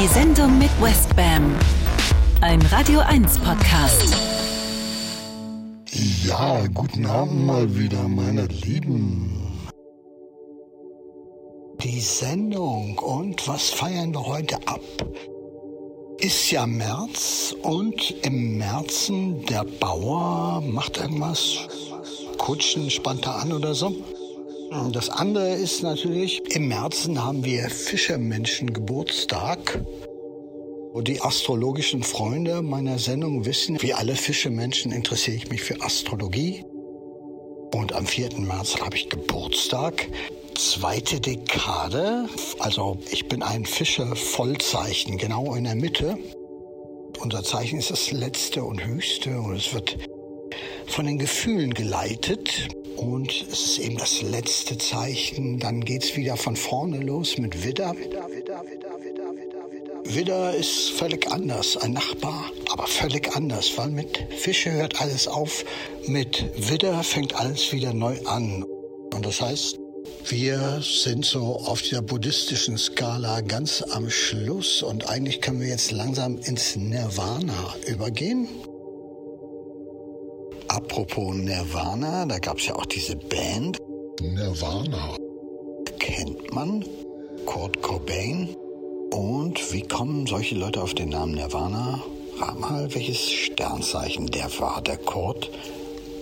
Die Sendung mit Westbam. Ein Radio 1 Podcast. Ja, guten Abend mal wieder, meine Lieben. Die Sendung und was feiern wir heute ab? Ist ja März und im Märzen der Bauer macht irgendwas, Kutschen spannt er an oder so. Das andere ist natürlich, im Märzen haben wir Fischermenschen Geburtstag. Und die astrologischen Freunde meiner Sendung wissen, wie alle Fischemenschen interessiere ich mich für Astrologie. Und am 4. März habe ich Geburtstag. Zweite Dekade. Also ich bin ein Fischer-Vollzeichen, genau in der Mitte. Unser Zeichen ist das letzte und höchste und es wird von den Gefühlen geleitet. Und es ist eben das letzte Zeichen. Dann geht es wieder von vorne los mit Widder. Widder, ist völlig anders, ein Nachbar, aber völlig anders, weil mit Fische hört alles auf, mit Widder fängt alles wieder neu an. Und das heißt, wir sind so auf dieser buddhistischen Skala ganz am Schluss und eigentlich können wir jetzt langsam ins Nirvana übergehen. Apropos Nirvana, da gab es ja auch diese Band. Nirvana. Kennt man Kurt Cobain? Und wie kommen solche Leute auf den Namen Nirvana? Rat mal, welches Sternzeichen der war, der Kurt?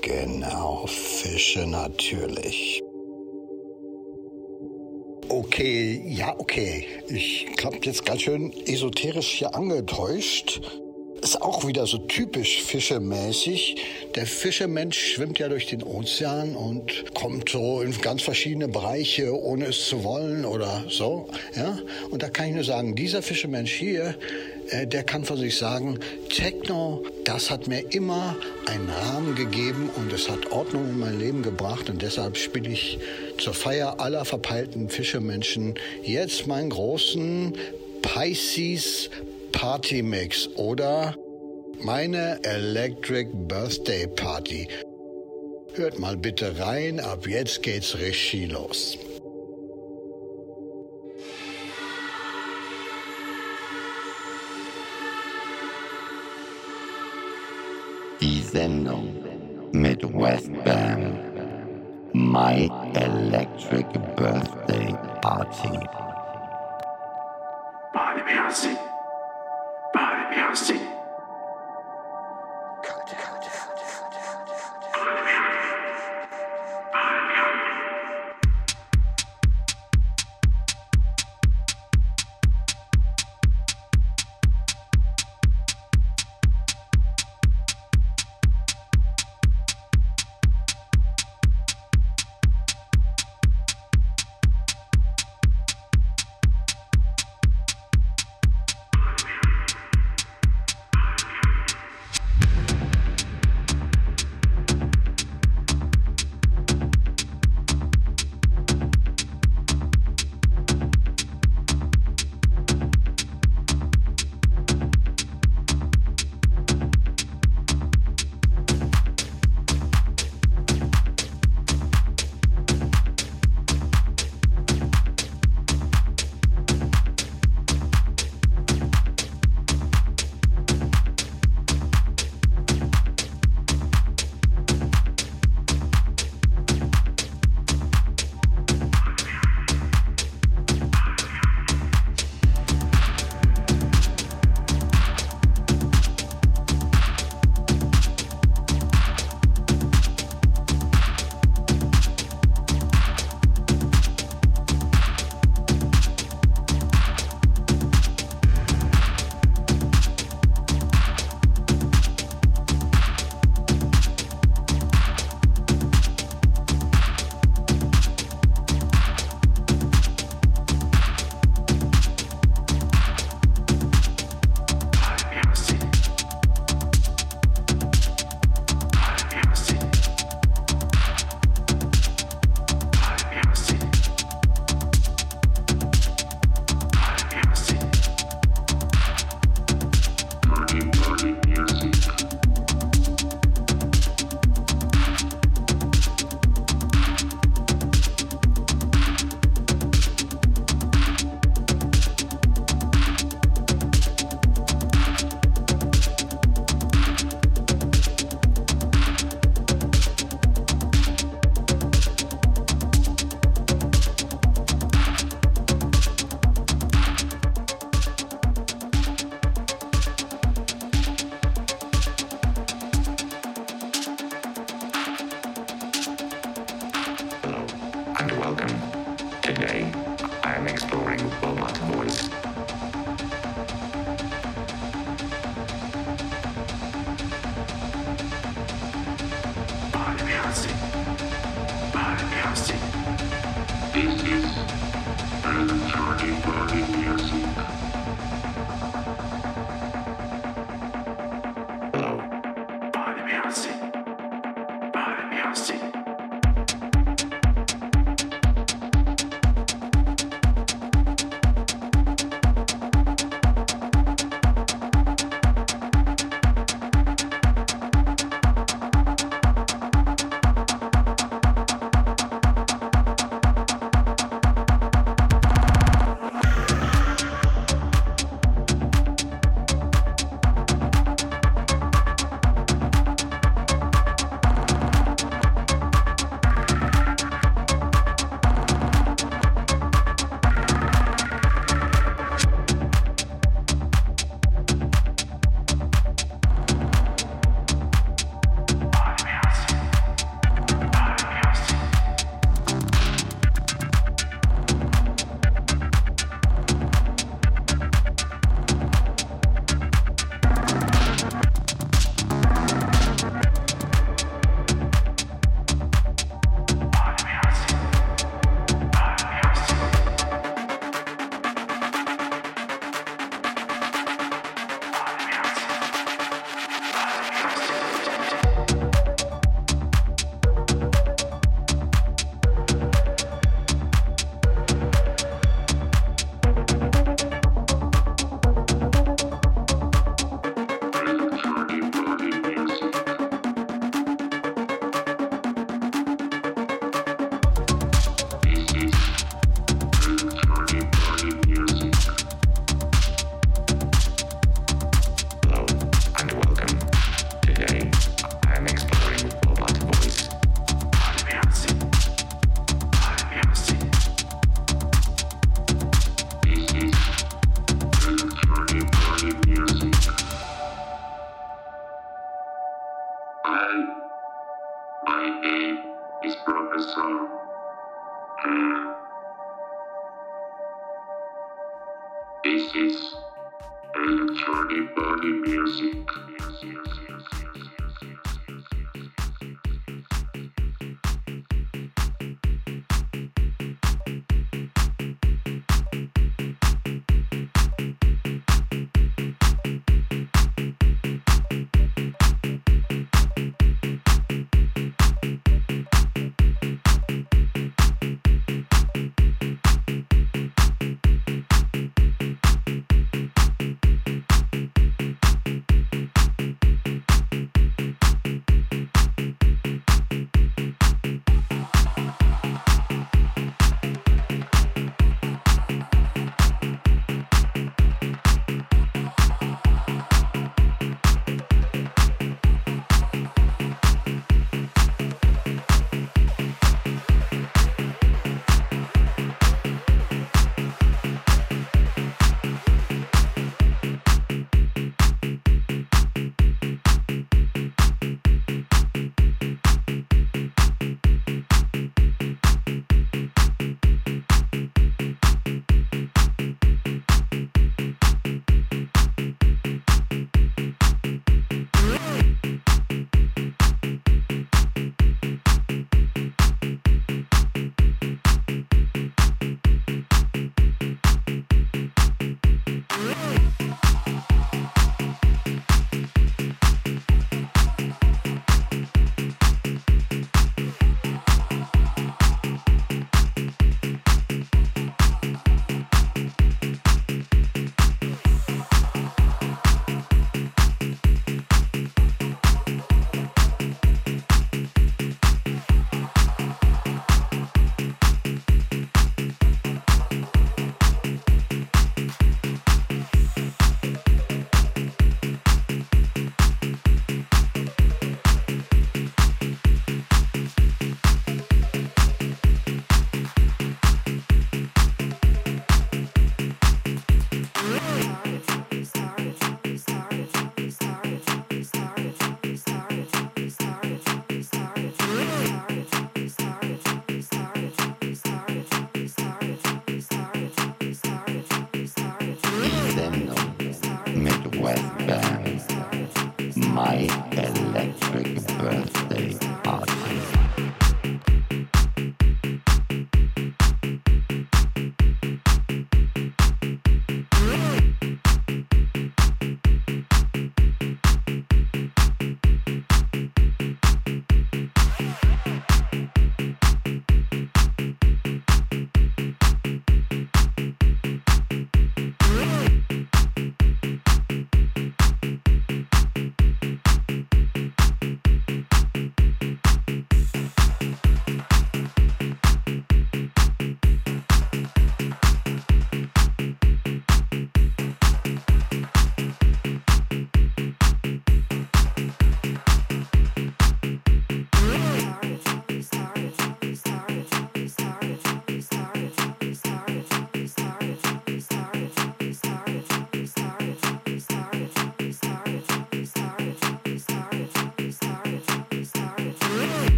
Genau, Fische natürlich. Okay, ja, okay. Ich glaube jetzt ganz schön esoterisch hier angetäuscht. Ist auch wieder so typisch fischemäßig. Der Fischermensch schwimmt ja durch den Ozean und kommt so in ganz verschiedene Bereiche, ohne es zu wollen oder so. Ja? Und da kann ich nur sagen, dieser Fischermensch hier, äh, der kann von sich sagen, Techno, das hat mir immer einen Rahmen gegeben und es hat Ordnung in mein Leben gebracht und deshalb spiele ich zur Feier aller verpeilten Fischermenschen jetzt meinen großen Pisces Party Mix oder meine Electric Birthday Party. Hört mal bitte rein, ab jetzt geht's richtig los. Die Sendung mit Westbam. My Electric Birthday Party. Party happy see.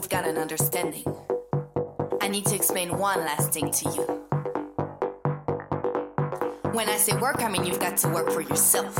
We've got an understanding, I need to explain one last thing to you. When I say work, I mean you've got to work for yourself.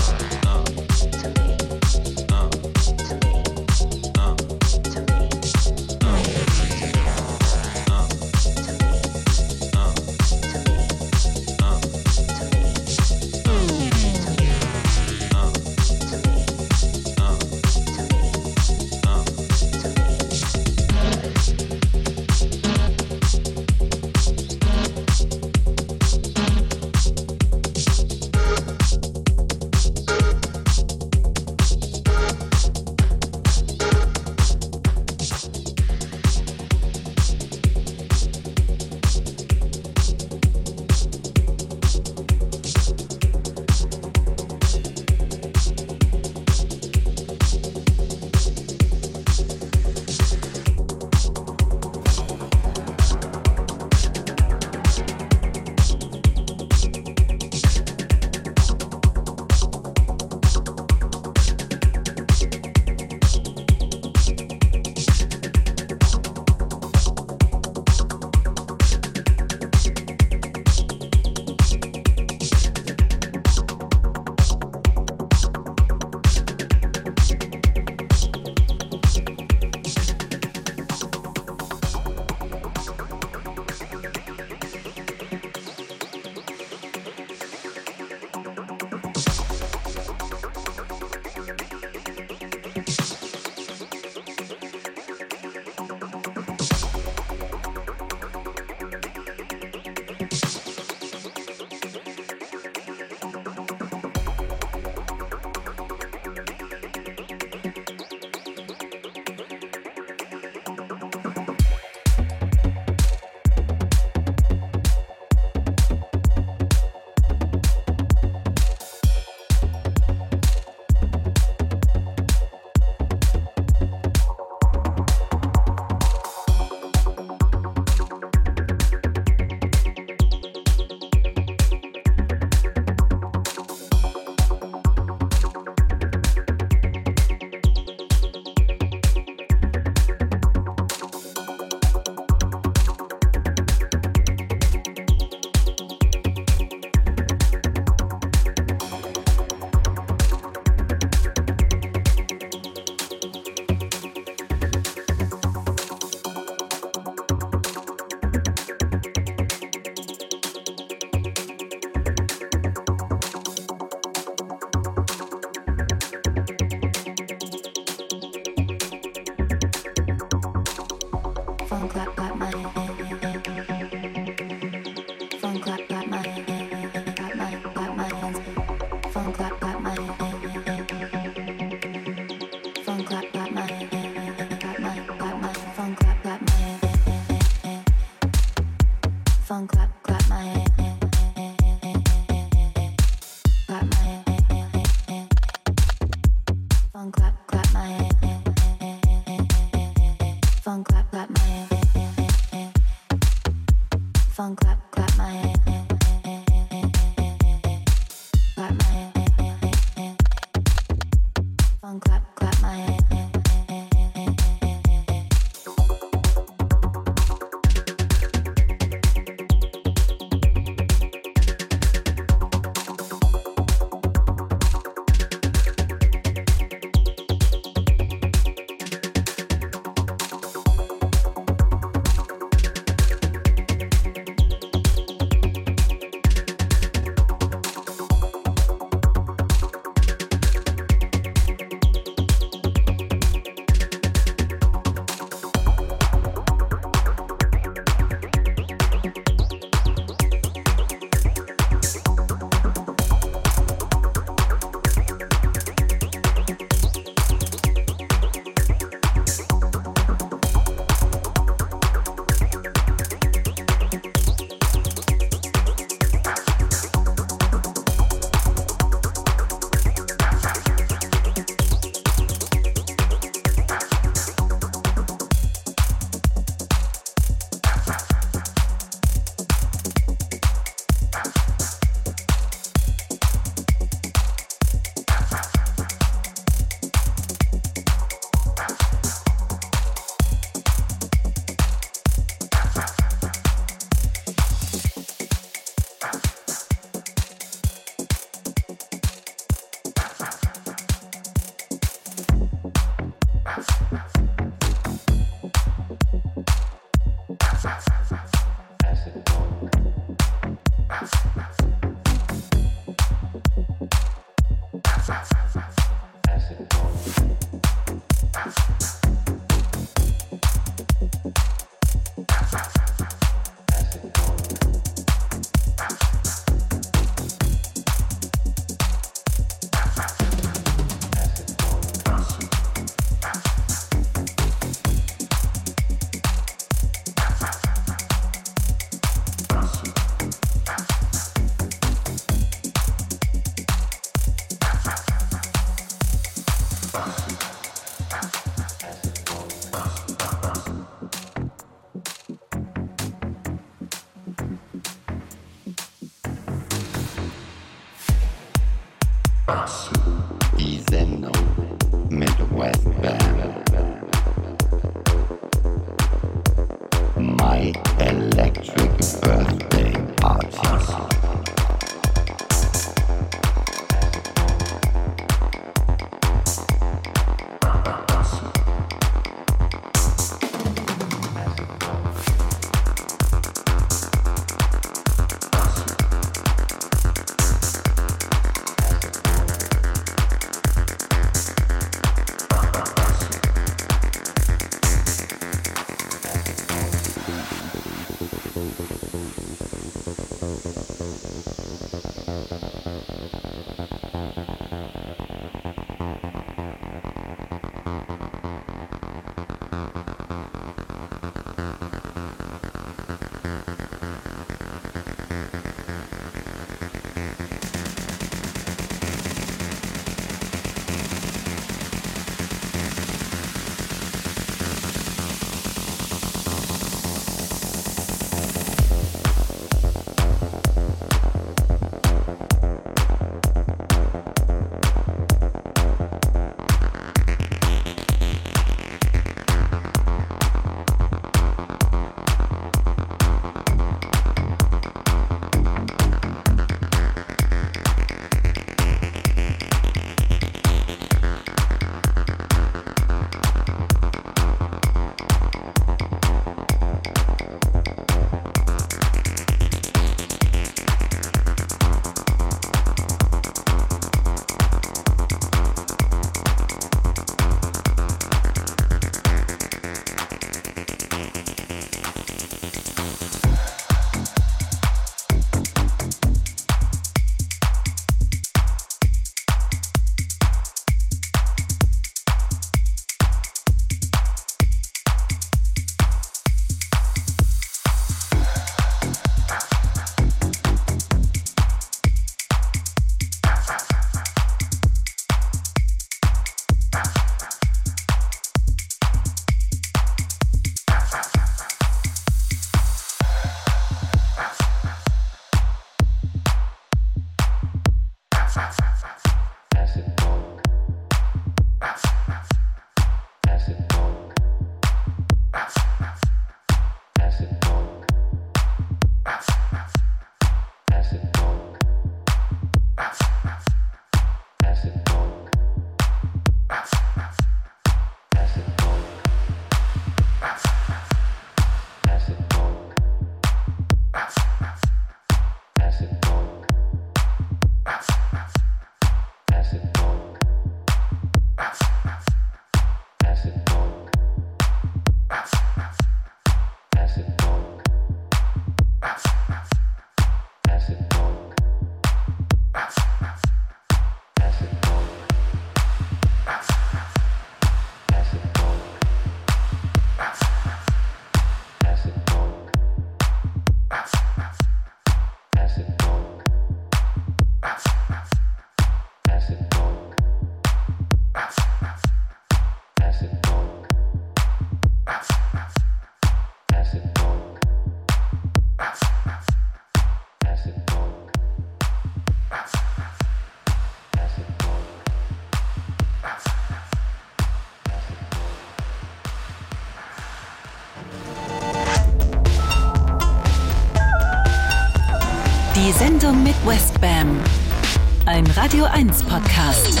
Ein Radio 1 Podcast.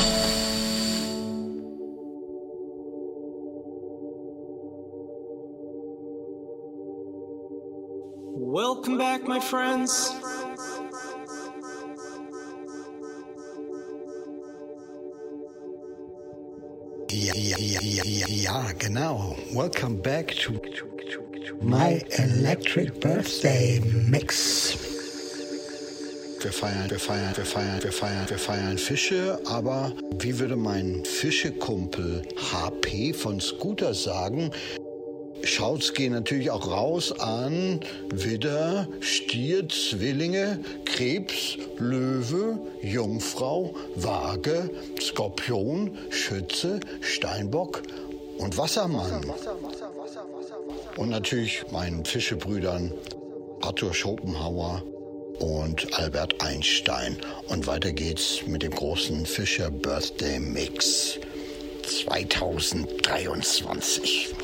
Welcome back, my friends. Ja, ja, ja, ja, ja, ja, genau. Welcome back to my electric birthday mix. Wir feiern, wir feiern, wir feiern, wir feiern, wir feiern Fische, aber wie würde mein Fischekumpel HP von Scooter sagen, Schauts gehen natürlich auch raus an Widder, Stier, Zwillinge, Krebs, Löwe, Jungfrau, Waage, Skorpion, Schütze, Steinbock und Wassermann. Und natürlich meinen Fischebrüdern Arthur Schopenhauer und Albert Einstein. Und weiter geht's mit dem großen Fischer Birthday Mix 2023.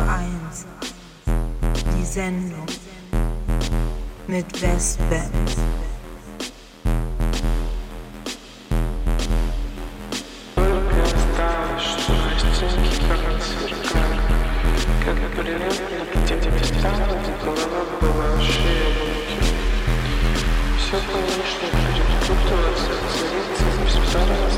zu 1. Die Sendung mit Westbend. Все, конечно, придет. Кто-то вас царица, все старая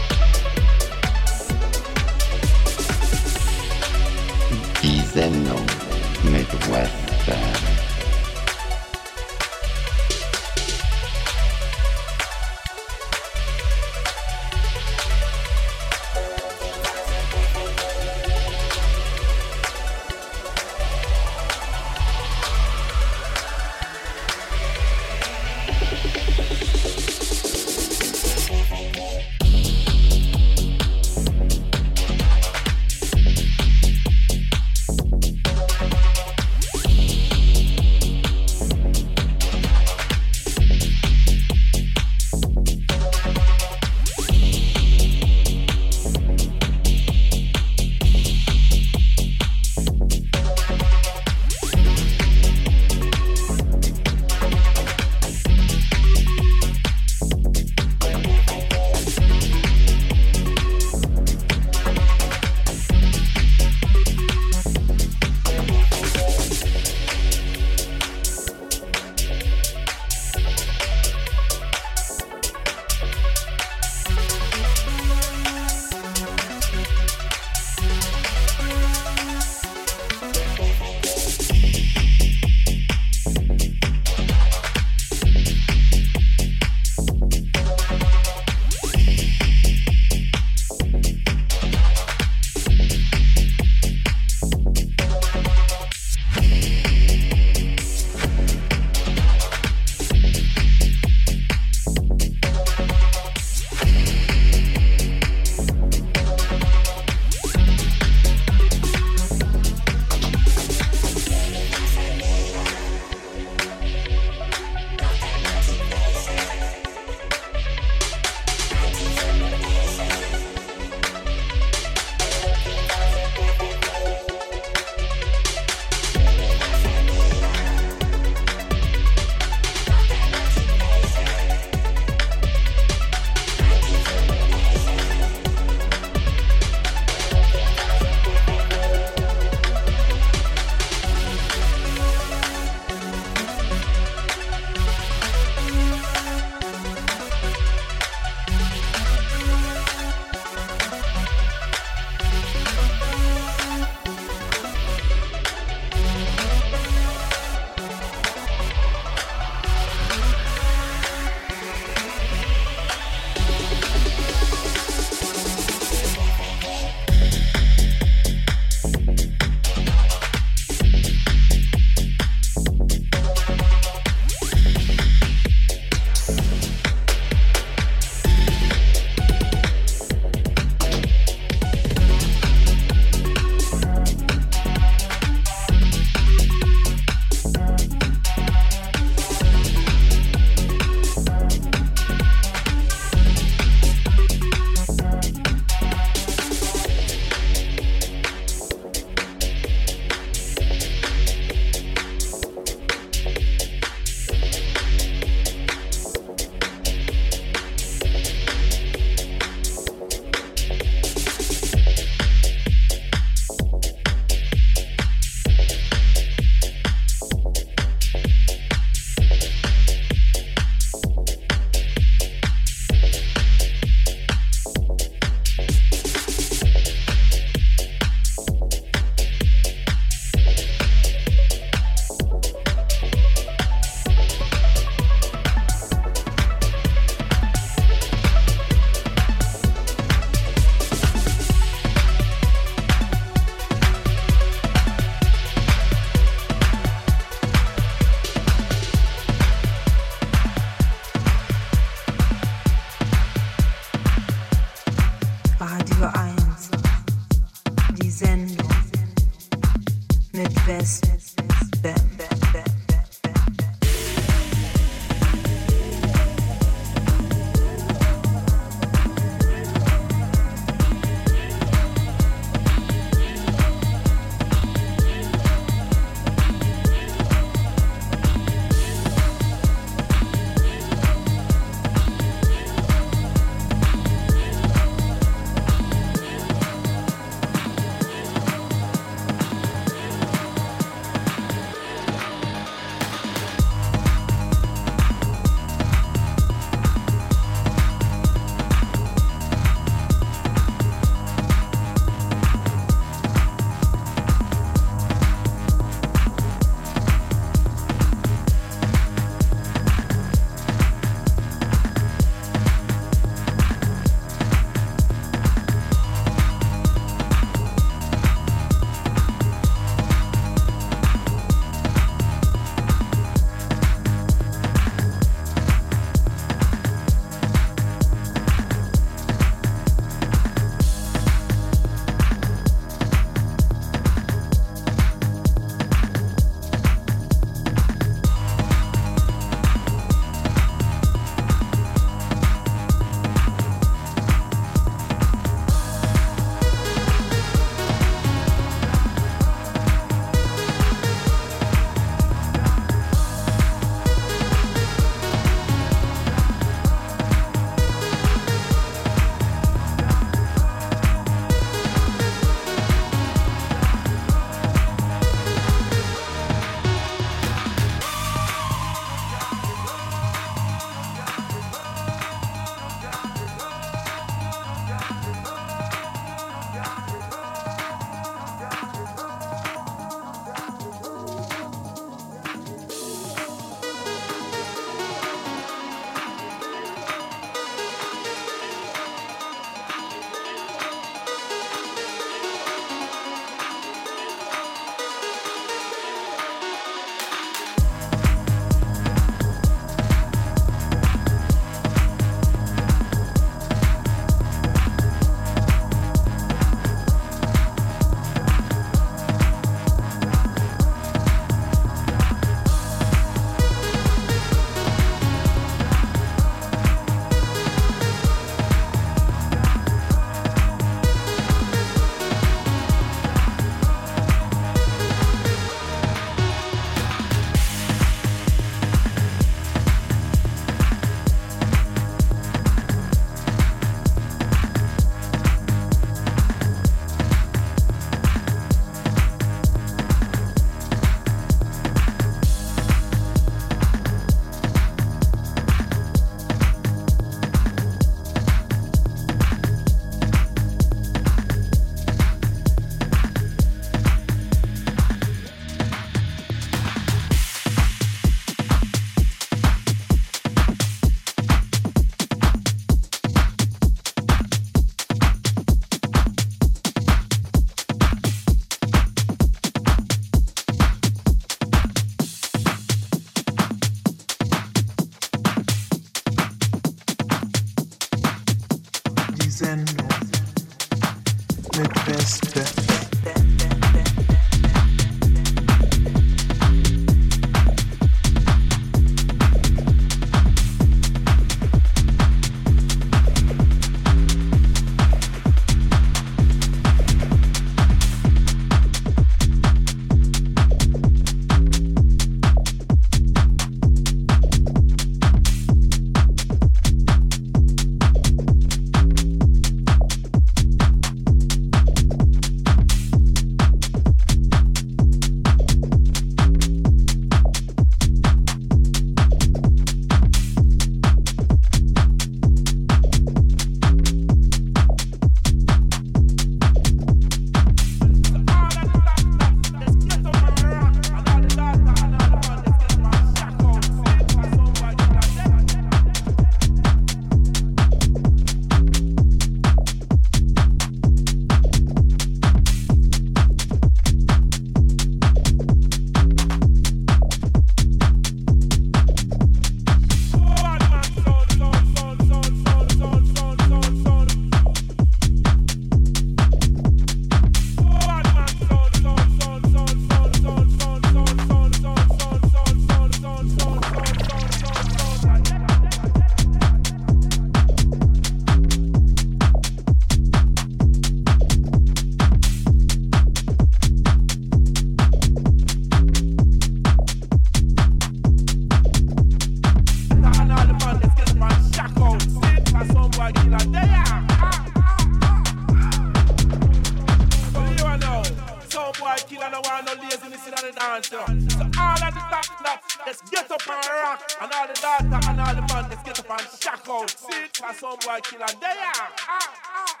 Sit for some boy killer. There. Ah, ah. ah.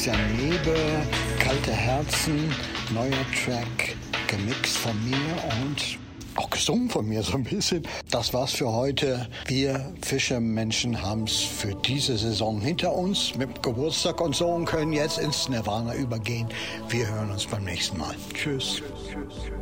Christian Nebel, Kalte Herzen, neuer Track, gemixt von mir und auch gesungen von mir so ein bisschen. Das war's für heute. Wir Fischermenschen haben's für diese Saison hinter uns mit Geburtstag und so und können jetzt ins Nirvana übergehen. Wir hören uns beim nächsten Mal. Tschüss. tschüss, tschüss, tschüss.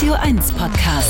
Radio 1 Podcast.